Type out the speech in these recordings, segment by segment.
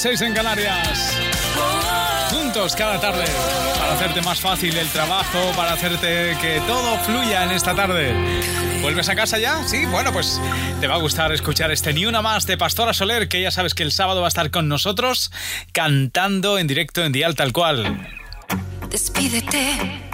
las 7, las 6 en Canarias. Juntos cada tarde para hacerte más fácil el trabajo, para hacerte que todo fluya en esta tarde. ¿Vuelves a casa ya? Sí, bueno, pues te va a gustar escuchar este Ni Una Más de Pastora Soler, que ya sabes que el sábado va a estar con nosotros cantando en directo en Dial Tal Cual. Despídete,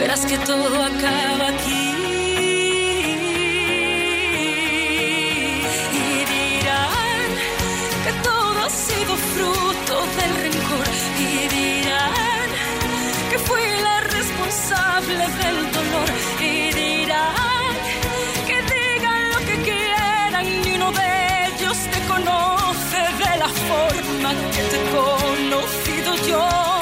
verás que todo acaba aquí. Y dirán que todo ha sido fruto del rencor. Y dirán que fui la responsable del dolor. Y dirán que digan lo que quieran y uno de ellos te conoce de la forma que te he conocido yo.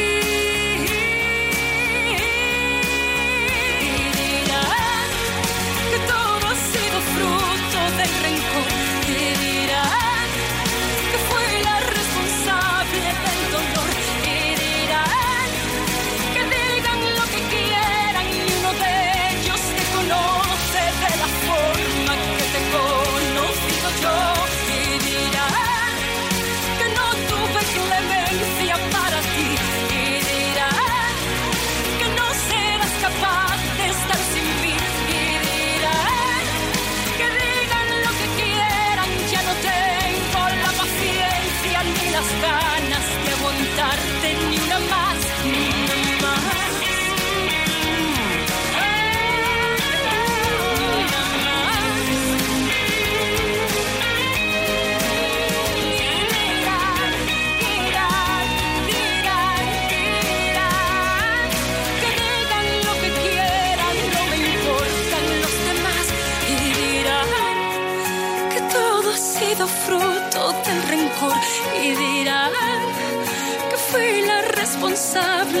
Responsable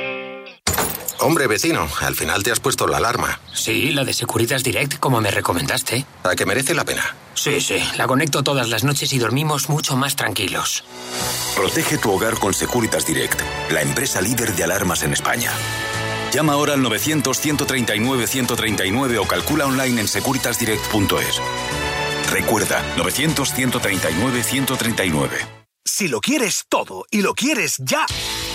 Hombre, vecino, al final te has puesto la alarma. Sí, la de Securitas Direct, como me recomendaste. ¿A que merece la pena? Sí, sí, la conecto todas las noches y dormimos mucho más tranquilos. Protege tu hogar con Securitas Direct, la empresa líder de alarmas en España. Llama ahora al 900-139-139 o calcula online en securitasdirect.es. Recuerda, 900-139-139. Si lo quieres todo y lo quieres ya,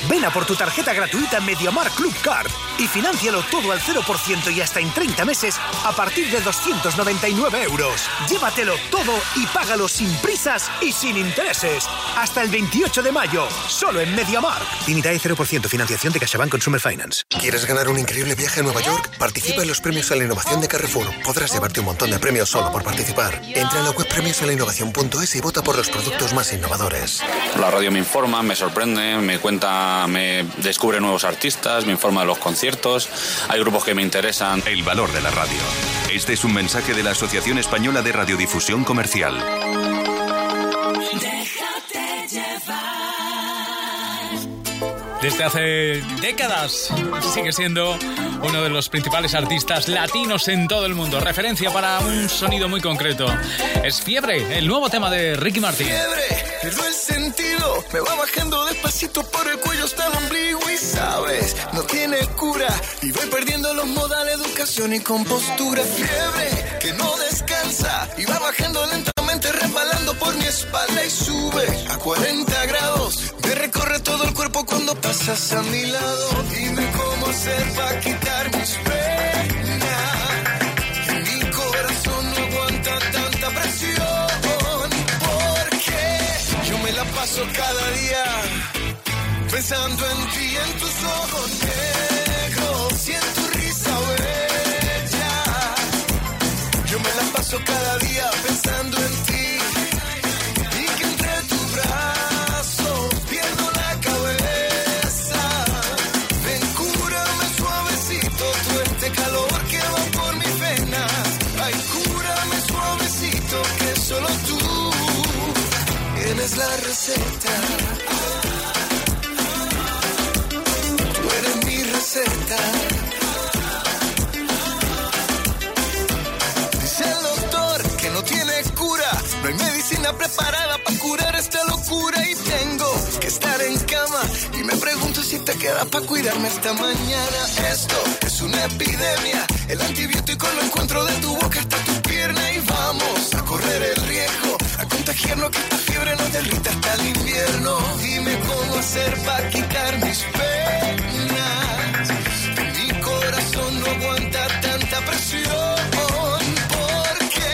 ven a por tu tarjeta gratuita MediaMar Club Card y financialo todo al 0% y hasta en 30 meses a partir de 299 euros. Llévatelo todo y págalo sin prisas y sin intereses. Hasta el 28 de mayo, solo en MediaMar. Límite 0% financiación de CaixaBank Consumer Finance. ¿Quieres ganar un increíble viaje a Nueva York? Participa en los premios a la innovación de Carrefour. Podrás llevarte un montón de premios solo por participar. Entra en la web premiosalainnovación.es y vota por los productos más innovadores. La radio me informa, me sorprende, me cuenta, me descubre nuevos artistas, me informa de los conciertos. Hay grupos que me interesan. El valor de la radio. Este es un mensaje de la Asociación Española de Radiodifusión Comercial. Desde hace décadas sigue siendo uno de los principales artistas latinos en todo el mundo. Referencia para un sonido muy concreto. Es Fiebre, el nuevo tema de Ricky Martin. Fiebre, pierdo el sentido, me va bajando despacito por el cuello hasta el ombligo y sabes, no tiene cura. Y voy perdiendo los modales, educación y compostura. Fiebre, que no descansa y va bajando lentamente, resbalando por mi espalda y sube a 40 grados. Recorre todo el cuerpo cuando pasas a mi lado. Dime cómo hacer para quitar mis penas. Mi corazón no aguanta tanta presión. Porque yo me la paso cada día pensando en ti, en tus ojos negros y en tu risa bella. Yo me la paso cada día pensando en receta. Tú eres mi receta. Dice el doctor que no tiene cura. No hay medicina preparada para curar esta locura. Y tengo que estar en cama. Y me pregunto si te queda para cuidarme esta mañana. Esto es una epidemia. El antibiótico lo encuentro de tu boca hasta tu pierna. Y vamos a correr el riesgo. A contagiarnos que hasta el invierno. Dime cómo hacer para quitar mis penas. Mi corazón no aguanta tanta presión. Porque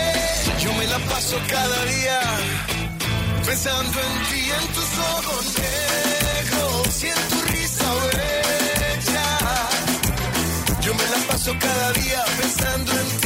yo me la paso cada día pensando en ti, en tus ojos negros y en tu risa bella. Yo me la paso cada día pensando en ti.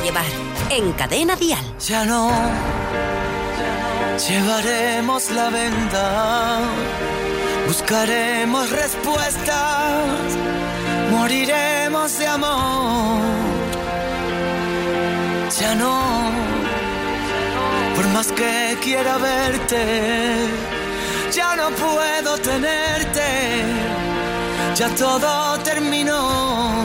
Llevar. En Cadena Dial. Ya no llevaremos la venda, buscaremos respuestas, moriremos de amor. Ya no más que quiera verte, ya no puedo tenerte, ya todo terminó,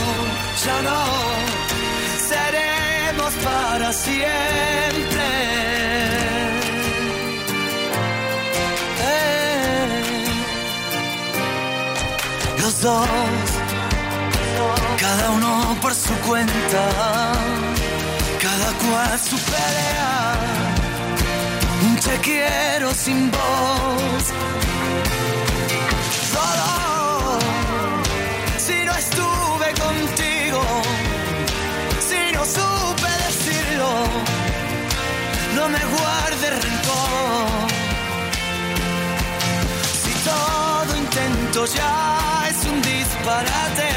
Ya no seremos para siempre. Eh. Los dos, cada uno por su cuenta cada cual su pelea. Te quiero sin voz. Solo si no estuve contigo, no supe decirlo, no me guardes rencor. Si todo intento ya es un disparate,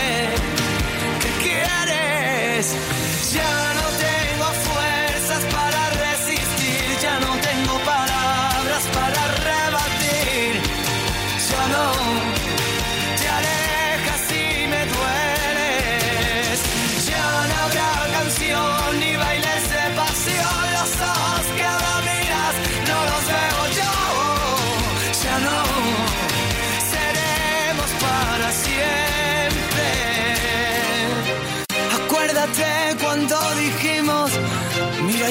¿qué quieres? Ya no tengo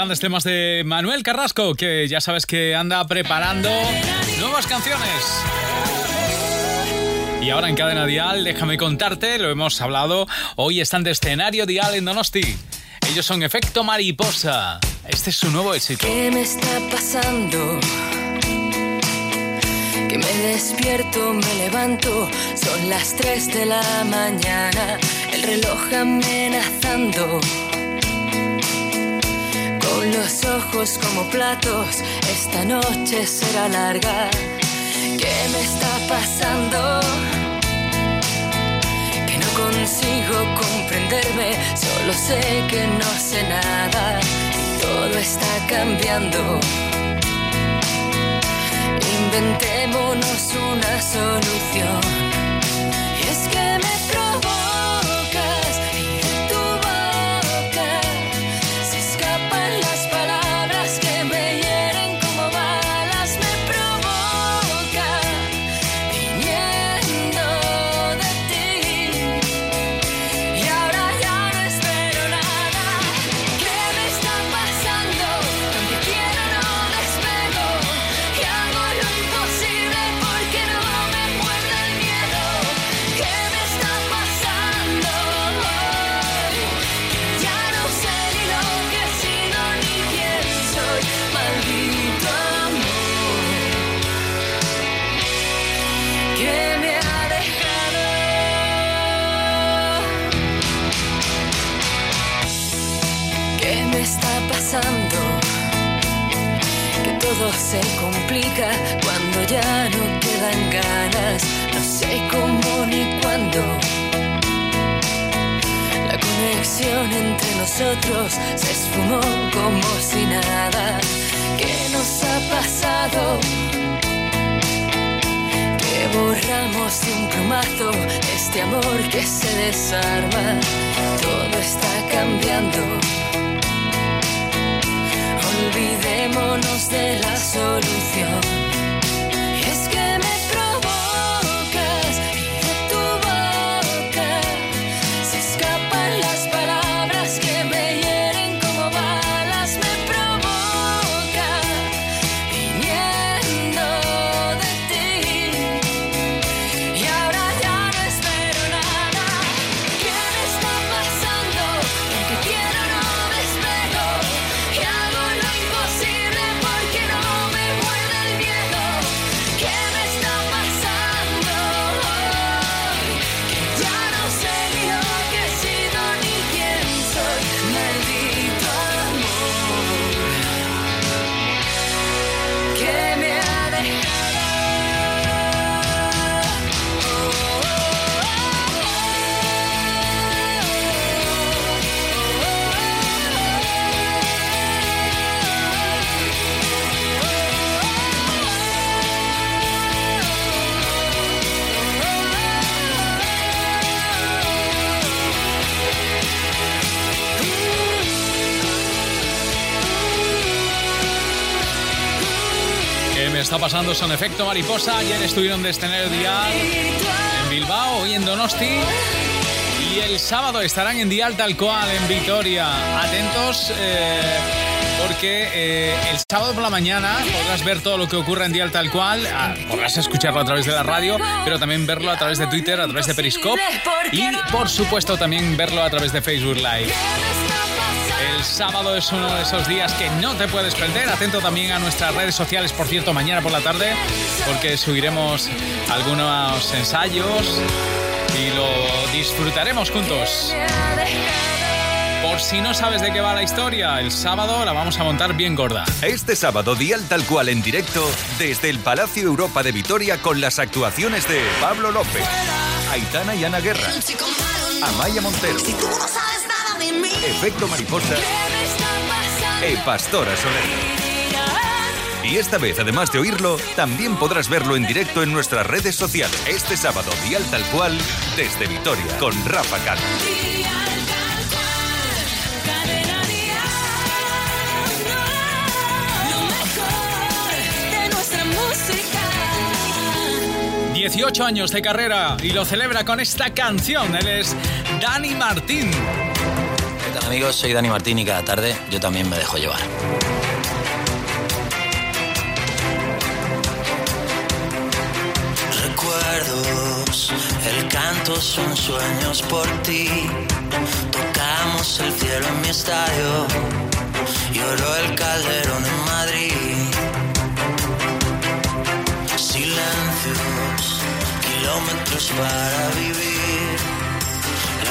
grandes temas de Manuel Carrasco, que ya sabes que anda preparando nuevas canciones. Y ahora en Cadena Dial, déjame contarte, lo hemos hablado, hoy están de escenario Dial en Donosti. Ellos son Efecto Mariposa. Este es su nuevo éxito. ¿Qué me está pasando? Que me despierto, me levanto, son las 3 de la mañana, el reloj amenazando. Los ojos como platos, esta noche será larga. ¿Qué me está pasando? Que no consigo comprenderme, solo sé que no sé nada todo está cambiando. Inventémonos una solución. Y es que me La conexión entre nosotros se esfumó como si nada. ¿Qué nos ha pasado? Que borramos de un plumazo este amor que se desarma. Todo está cambiando. Olvidémonos de la solución. Pasando? Son efecto mariposa. Ayer estuvieron de escenario Dial en Bilbao, hoy en Donosti. Y el sábado estarán en Dial tal cual, en Vitoria. Atentos. eh, porque eh, el sábado por la mañana podrás ver todo lo que ocurre en Dial tal cual, ah, podrás escucharlo a través de la radio, pero también verlo a través de Twitter, a través de Periscope y por supuesto también verlo a través de Facebook Live. El sábado es uno de esos días que no te puedes perder. Atento también a nuestras redes sociales, por cierto, mañana por la tarde, porque subiremos algunos ensayos y lo disfrutaremos juntos. Por si no sabes de qué va la historia, el sábado la vamos a montar bien gorda. Este sábado, Dial Tal Cual en directo desde el Palacio Europa de Vitoria con las actuaciones de Pablo López, Aitana y Ana Guerra, Amaya Montero, Efecto Mariposa e Pastora Soler. Y esta vez, además de oírlo, también podrás verlo en directo en nuestras redes sociales. Este sábado, Dial Tal Cual desde Vitoria con Rafa nuestra música. 18 años de carrera y lo celebra con esta canción. Él es Dani Martín. ¿Qué tal amigos? Soy Dani Martín y cada tarde yo también me dejo llevar. Recuerdos, el canto son sueños por ti. Tocamos el cielo en mi estadio, lloró el calderón en Madrid. Silencios, kilómetros para vivir.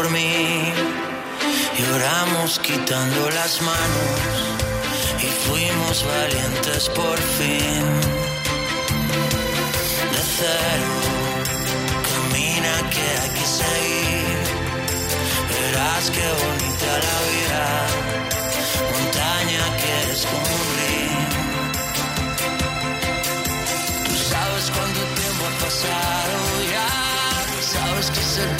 Por mí. Lloramos quitando las manos y fuimos valientes por fin. De cero camina que hay que seguir. Verás qué bonita la vida montaña que río tú sabes cuánto tiempo ha pasado ya sabes que ese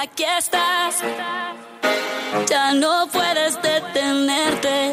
Aquí estás. Ya no puedes detenerte.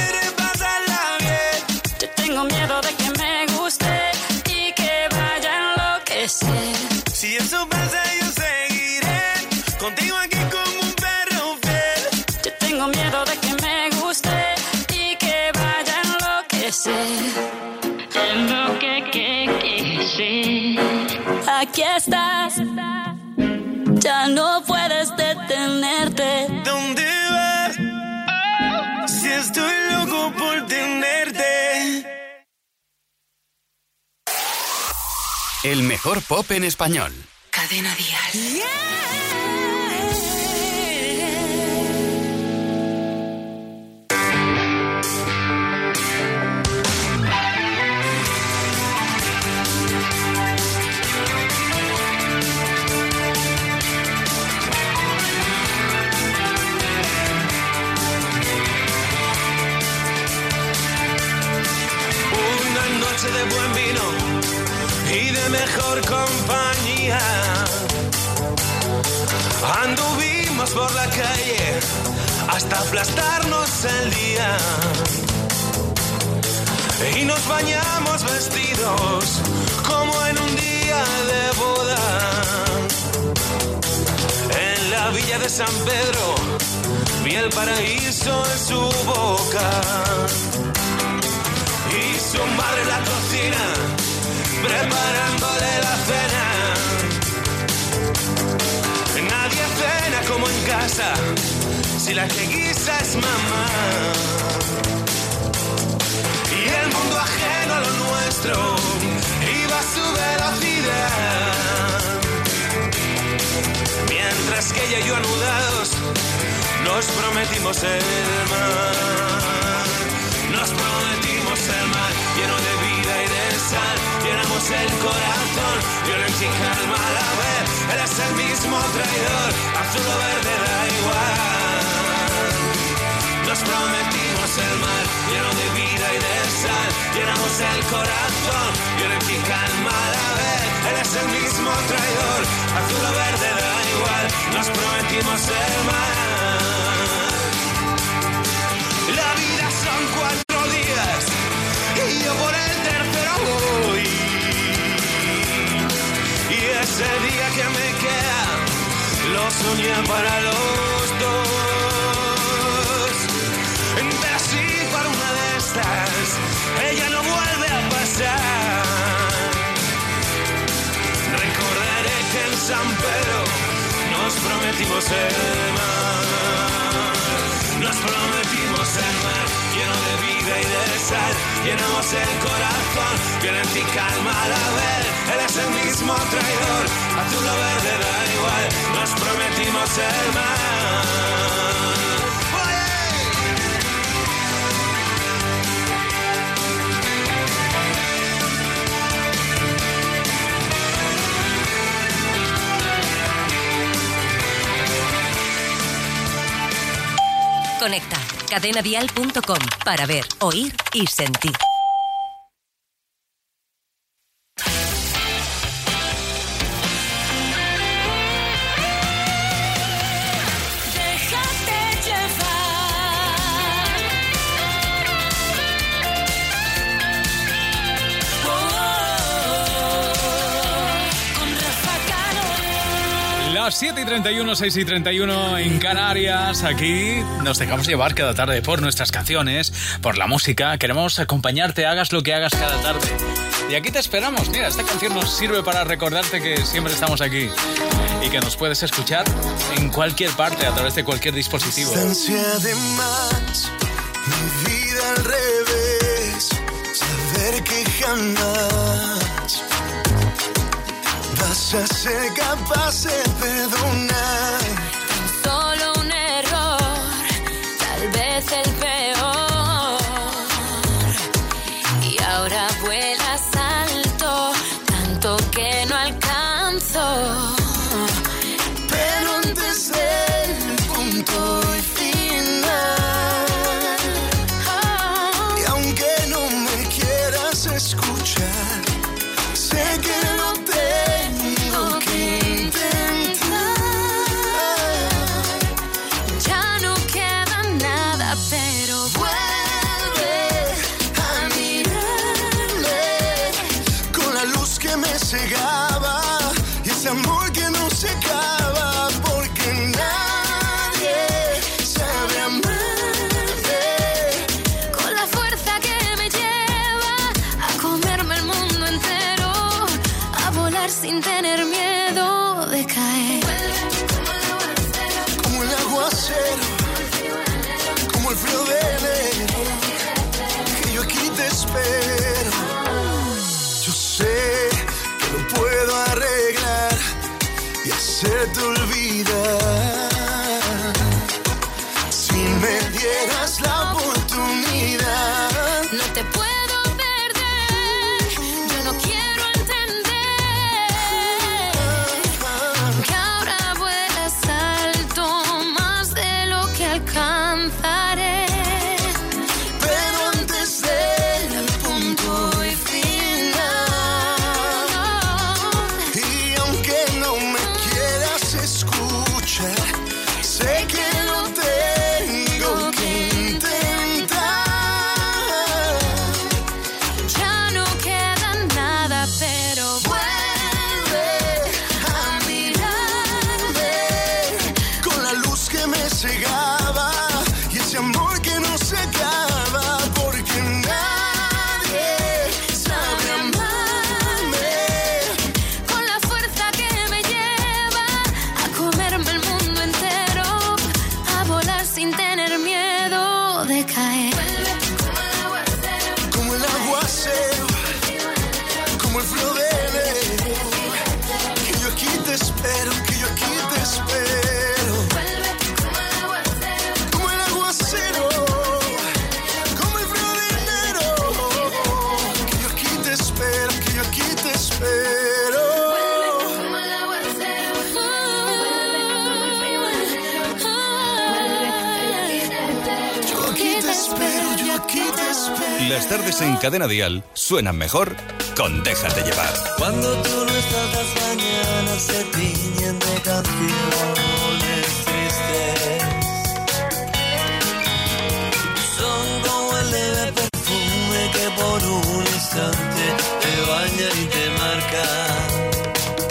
enloquecer. Enloquecer. Aquí estás. Ya no puedes detenerte. ¿Dónde vas? Si estoy loco por tenerte. El mejor pop en español. Cadena Dial. Una Anduvimos por la calle hasta aplastarnos el día. y nos bañamos vestidos como en un día de boda. En la villa de San Pedro vi el paraíso en su boca y su madre en la cocina preparándole la cena. Como en casa si la que guisa es mamá. Y el mundo ajeno a lo nuestro iba a su velocidad. Mientras que ella y yo anudados nos prometimos el mar. Nos prometimos el mar lleno de vida y de sal. Llenamos el corazón, violencia y calma a la vez. Él es el mismo traidor, azul o verde da igual. Nos prometimos el mar lleno de vida y de sal. Llenamos el corazón, y calma a la vez. Él es el mismo traidor, azul o verde da igual. Nos prometimos el mar. Lo soñé para los dos. Pero si para una de estas ella no vuelve a pasar. Recordaré que en San Pedro nos prometimos el mar. Nos prometimos el mar lleno de vida y de sal. Llenamos el corazón, violencia y calma a la vez. Él es el mismo traidor, azul o verde da igual. Nos prometimos el mar. Conecta cadenadial.com para ver, oír y sentir. 31, 6 y 31 en Canarias. Aquí nos dejamos llevar cada tarde por nuestras canciones, por la música. Queremos acompañarte, hagas lo que hagas cada tarde. Y aquí te esperamos. Mira, esta canción nos sirve para recordarte que siempre estamos aquí y que nos puedes escuchar en cualquier parte, a través de cualquier dispositivo. De más, mi vida al revés, saber que jamás vas a ser capaz de perdonar. Cadena Dial suenan mejor con Déjate llevar. Cuando tú no estás las mañanas se tiñen de canciones tristes. Son como el leve perfume que por un instante te baña y te marca.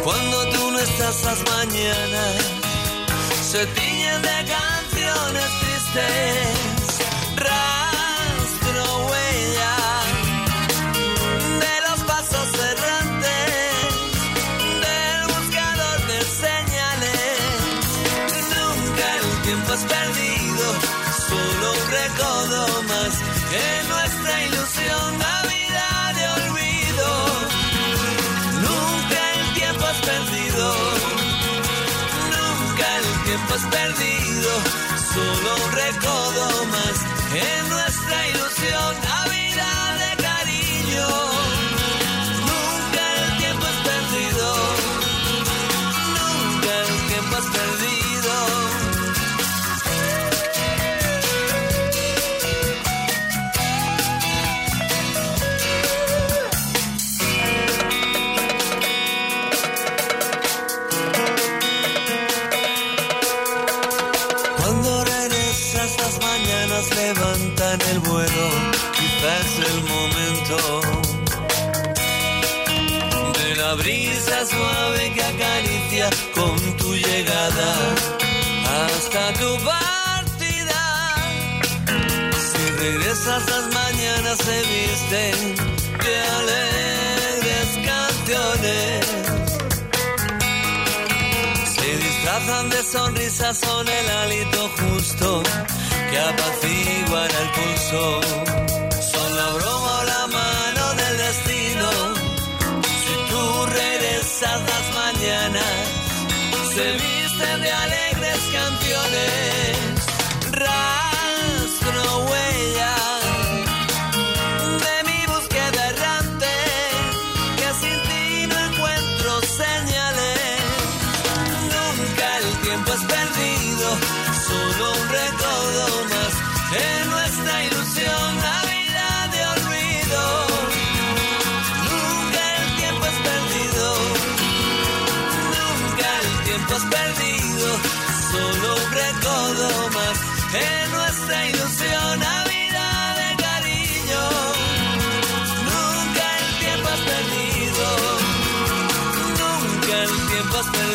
Cuando tú no estás las mañanas se tiñen de canciones tristes. Sonrisas, son el hálito justo que apaciguan el pulso. Son la broma o la mano del destino. Si tú regresas las mañanas, se visten de alegres canciones. El tiempo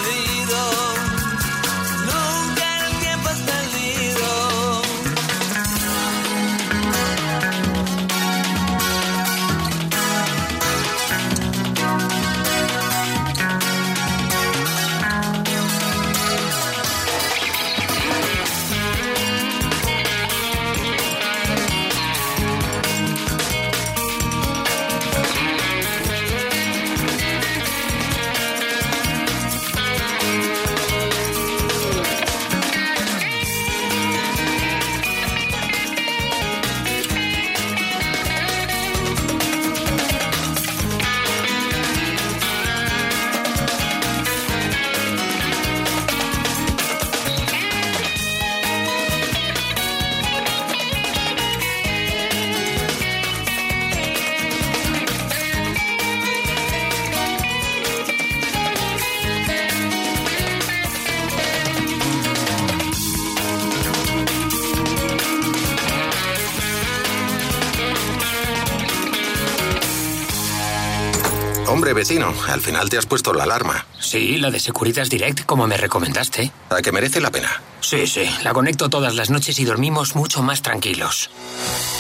vecino, al final te has puesto la alarma. Sí, la de Securitas Direct, como me recomendaste. ¿A que merece la pena? Sí, sí, la conecto todas las noches y dormimos mucho más tranquilos.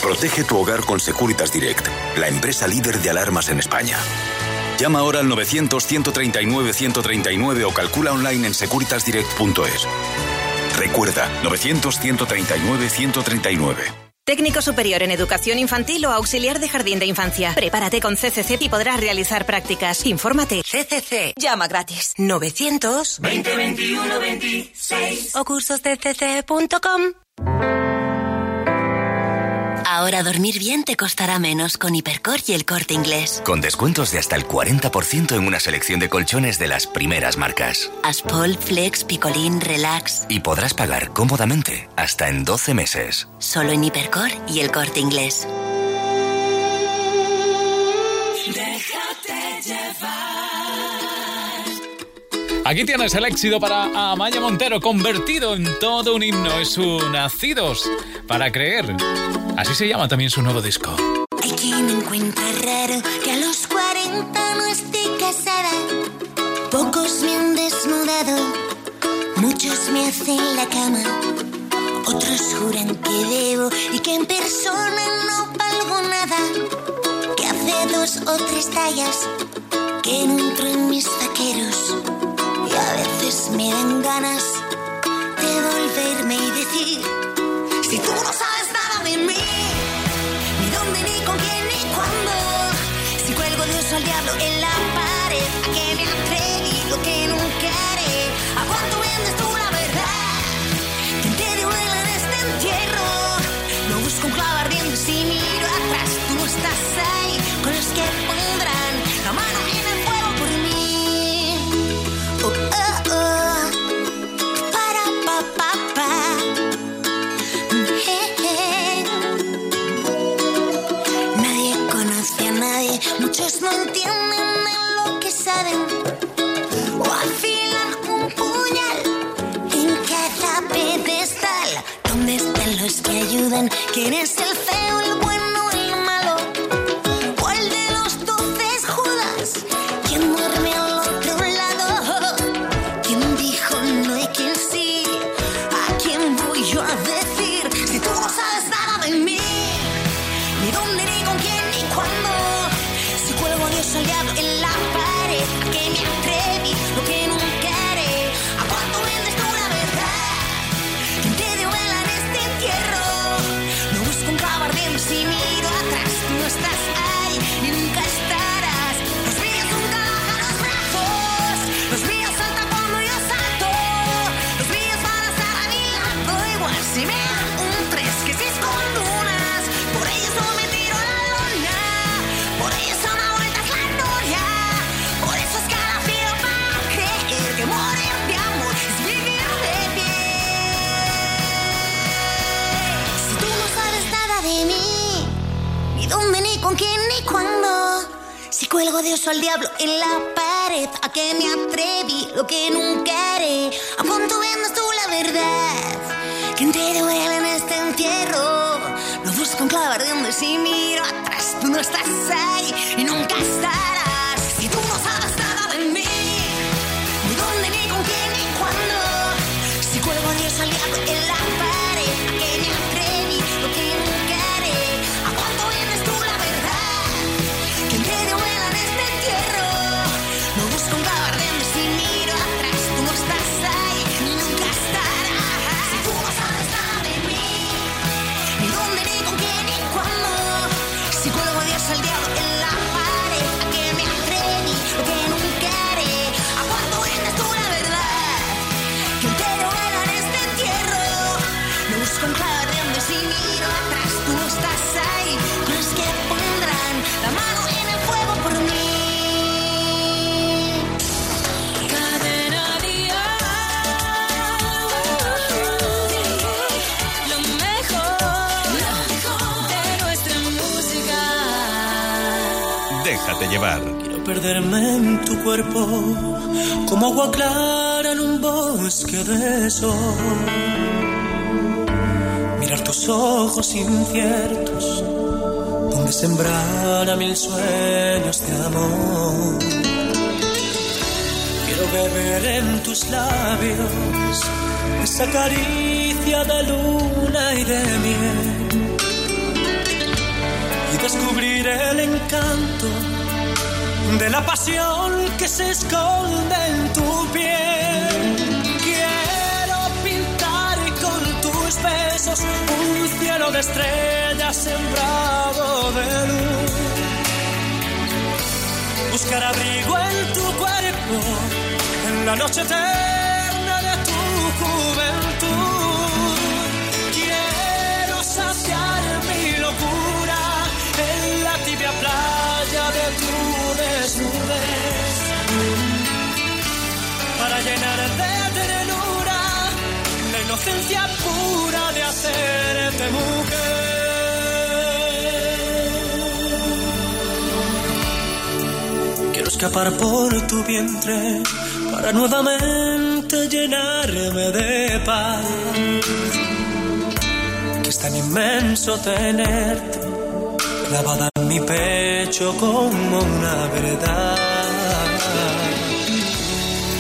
Protege tu hogar con Securitas Direct, la empresa líder de alarmas en España. Llama ahora al 900-139-139 o calcula online en securitasdirect.es. Recuerda, 900-139-139. Técnico superior en educación infantil o auxiliar de jardín de infancia. Prepárate con CCC y podrás realizar prácticas. Infórmate. CCC. Llama gratis. 900 20 21 26 o cursosdecc.com. Ahora dormir bien te costará menos con Hipercor y el corte inglés. Con descuentos de hasta el 40% en una selección de colchones de las primeras marcas. Aspol, Flex, Picolín, Relax. Y podrás pagar cómodamente hasta en 12 meses. Solo en Hipercor y el corte inglés. Aquí tienes el éxito para Amaya Montero, convertido en todo un himno. Es su Nacidos para Creer. Así se llama también su nuevo disco. Hay quien encuentra raro que a los 40 no esté casada. Pocos me han desnudado, muchos me hacen la cama. Otros juran que debo y que en persona no valgo nada. Que hace dos o tres tallas que no entro en mis vaqueros. Y a veces me dan ganas de volverme y decir: Si tú no sabes nada de mí, ni dónde, ni con quién, ni cuándo. Si cuelgo de oso al diablo en la no entienden en lo que saben. O afilan un puñal en cada pedestal. ¿Dónde están los que ayudan? ¿Quién es el feo, de oso al diablo en la pared, a que me atreví, lo que nunca haré. ¿A cuánto vendes tú la verdad? ¿Quién te duele en este entierro? No busco un clavo ardiendo y si miro atrás, tú no estás ahí ¿Quién te dio vela en este entierro? No busco un clavo y si miro atrás, tú no estás ahí con los que pondrán la mano en el fuego por mí. Cadena Lo mejor de nuestra música. Déjate llevar. Quiero perderme en tu cuerpo como agua clara bosque de sol. Mirar tus ojos inciertos donde sembrar mil sueños de amor. Quiero beber en tus labios esa caricia de luna y de miel y descubrir el encanto de la pasión que se esconde en tu piel. Besos un cielo de estrellas sembrado de luz. Buscar abrigo en tu cuerpo, en la noche eterna inocencia pura de hacerte mujer. Quiero escapar por tu vientre para nuevamente llenarme de paz. Que es tan inmenso tenerte clavada en mi pecho como una verdad.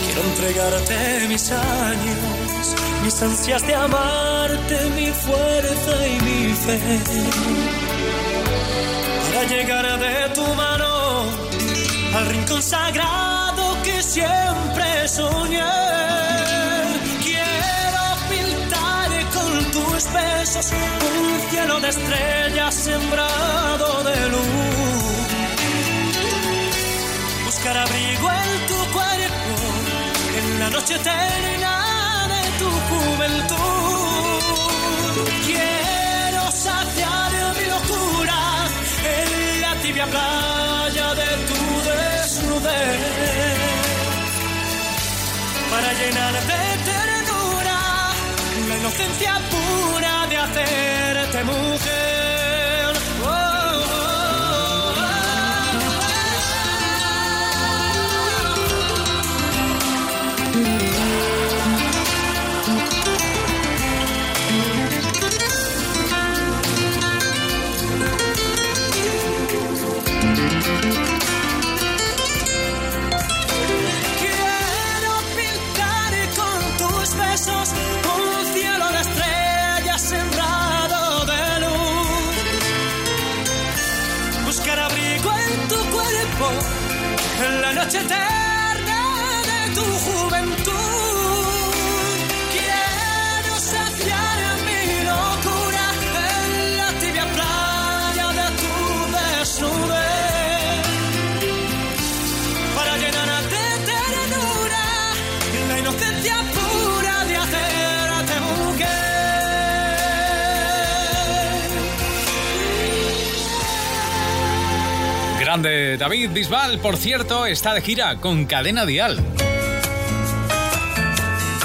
Quiero entregarte mis años, mis ansias de amarte, mi fuerza y mi fe. Para llegar de tu mano al rincón sagrado que siempre soñé. Quiero pintar con tus besos un cielo de estrellas sembrado de luz. Buscar abrigo en tu cuerpo en la noche eterna juventud. Quiero saciar mi locura en la tibia playa de tu desnudez. Para llenar de ternura la inocencia pura de hacerte mujer. Grande David Bisbal, por cierto, está de gira con Cadena Dial.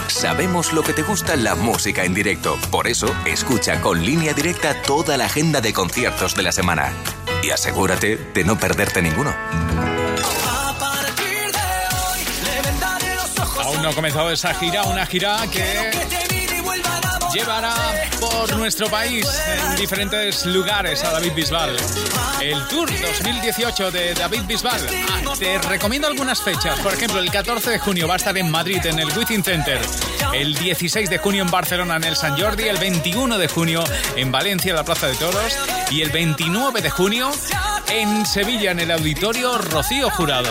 Sabemos lo que te gusta la música en directo. Por eso, escucha con línea directa toda la agenda de conciertos de la semana. Y asegúrate de no perderte ninguno. A partir de hoy le vendaré los ojos. Aún no ha comenzado esa gira, una gira que llevará por nuestro país en diferentes lugares a David Bisbal. El Tour 2018 de David Bisbal. Ah, te recomiendo algunas fechas. Por ejemplo, el 14 de junio va a estar en Madrid en el Within Center. El 16 de junio en Barcelona en el San Jordi. El 21 de junio en Valencia en la Plaza de Toros. Y el 29 de junio en Sevilla en el Auditorio Rocío Jurado.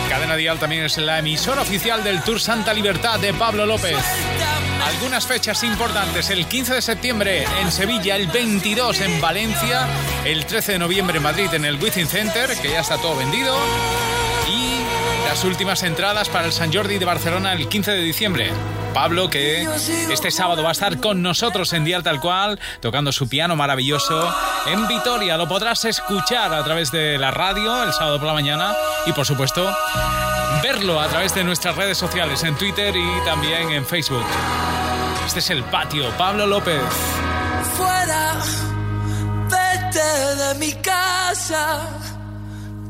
Cadena Dial también es la emisora oficial del Tour Santa Libertad de Pablo López. Algunas fechas importantes, el 15 de septiembre en Sevilla, el 22 en Valencia, el 13 de noviembre en Madrid en el Within Center, que ya está todo vendido, y las últimas entradas para el San Jordi de Barcelona el 15 de diciembre. Pablo, que este sábado va a estar con nosotros en Dial Tal Cual, tocando su piano maravilloso en Vitoria. Lo podrás escuchar a través de la radio el sábado por la mañana y, por supuesto, verlo a través de nuestras redes sociales, en Twitter y también en Facebook. Este es el patio, Pablo López. fuera, vete de mi casa.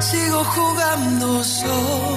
sigo jugando solo.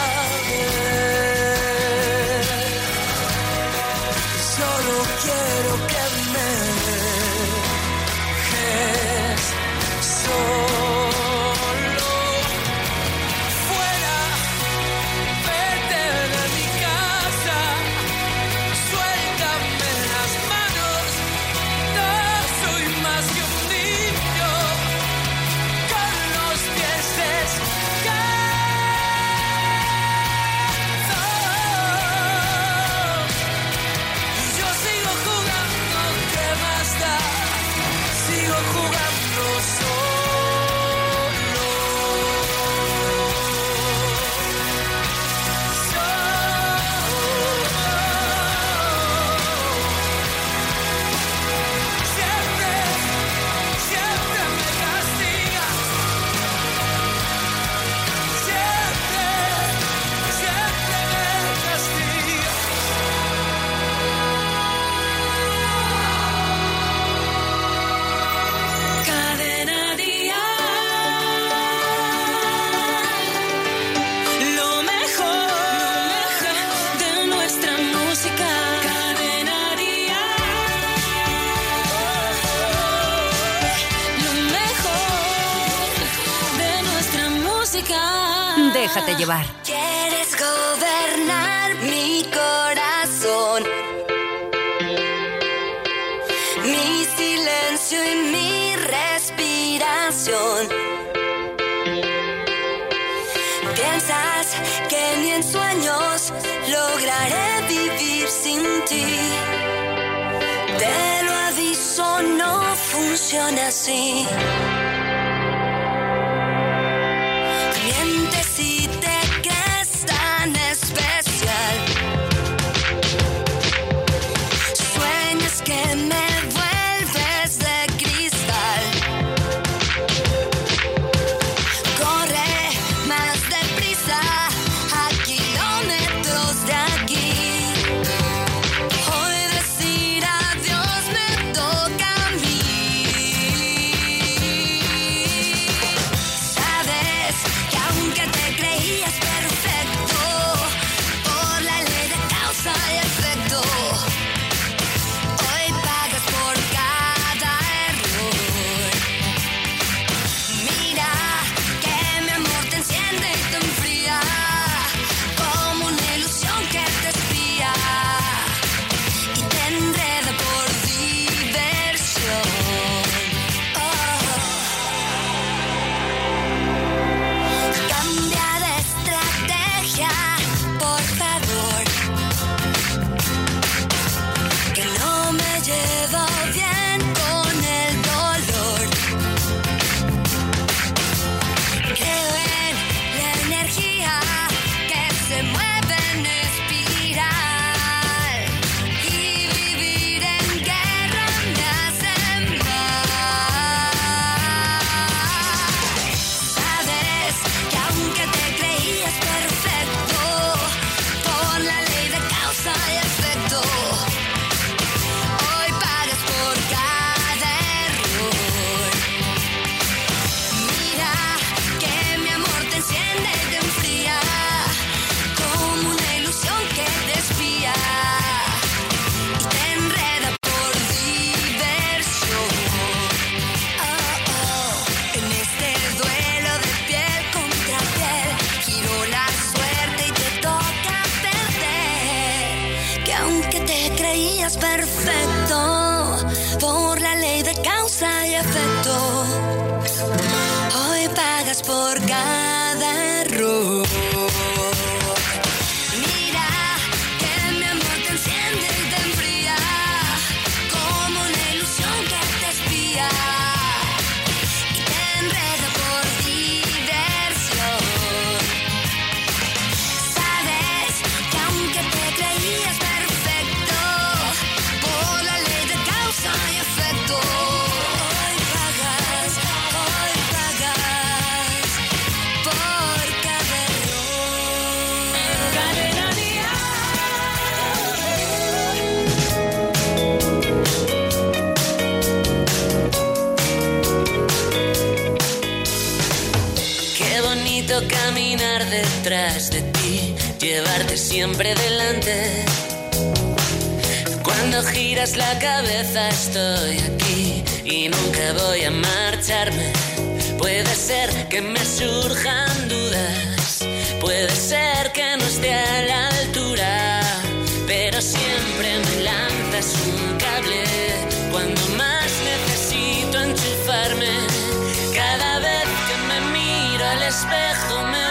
Déjate llevar. Quieres gobernar mi corazón, mi silencio y mi respiración. Piensas que ni en sueños lograré vivir sin ti. Te lo aviso, no funciona así. La cabeza estoy aquí y nunca voy a marcharme. Puede ser que me surjan dudas, puede ser que no esté a la altura, pero siempre me lanzas un cable cuando más necesito enchufarme. Cada vez que me miro al espejo me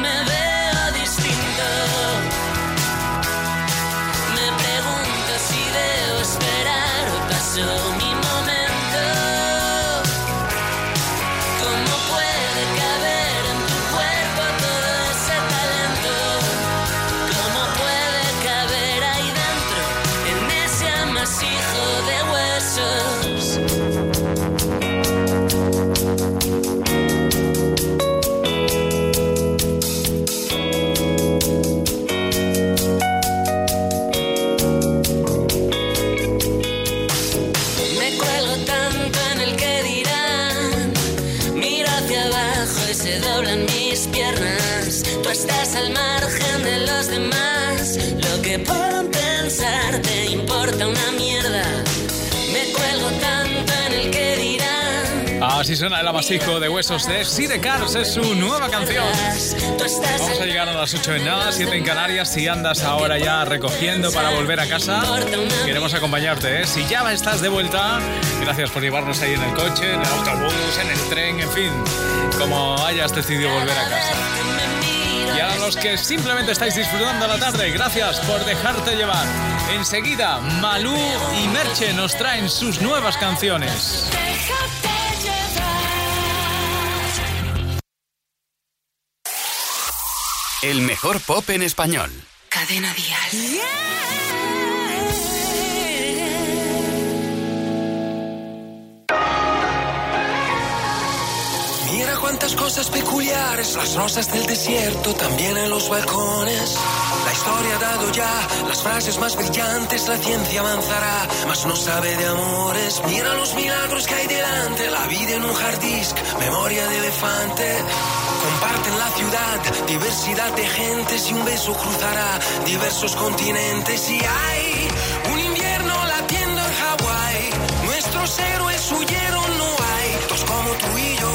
amasijo de huesos de Sidecars, es su nueva canción. Vamos a llegar a las 8 en nada, 7 en Canarias. Si andas ahora ya recogiendo para volver a casa, queremos acompañarte. ¿eh? Si ya estás de vuelta, gracias por llevarnos ahí en el coche, en el autobús, en el tren, en fin, como hayas decidido volver a casa. Y a los que simplemente estáis disfrutando la tarde, gracias por dejarte llevar. Enseguida, Malú y Merche nos traen sus nuevas canciones. El mejor pop en español. Cadena Dial. Mira cuántas cosas peculiares, las rosas del desierto, también en los balcones. La historia ha dado ya las frases más brillantes, la ciencia avanzará, mas no sabe de amores. Mira los milagros que hay delante, la vida en un hard disk, memoria de elefante. Comparten la ciudad, diversidad de gentes y un beso cruzará diversos continentes y hay un invierno latiendo en Hawái. Nuestros héroes huyeron, no hay dos como tú y yo.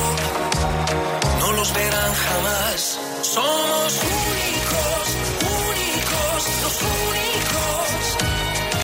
No los verán jamás. Somos únicos, únicos, los únicos.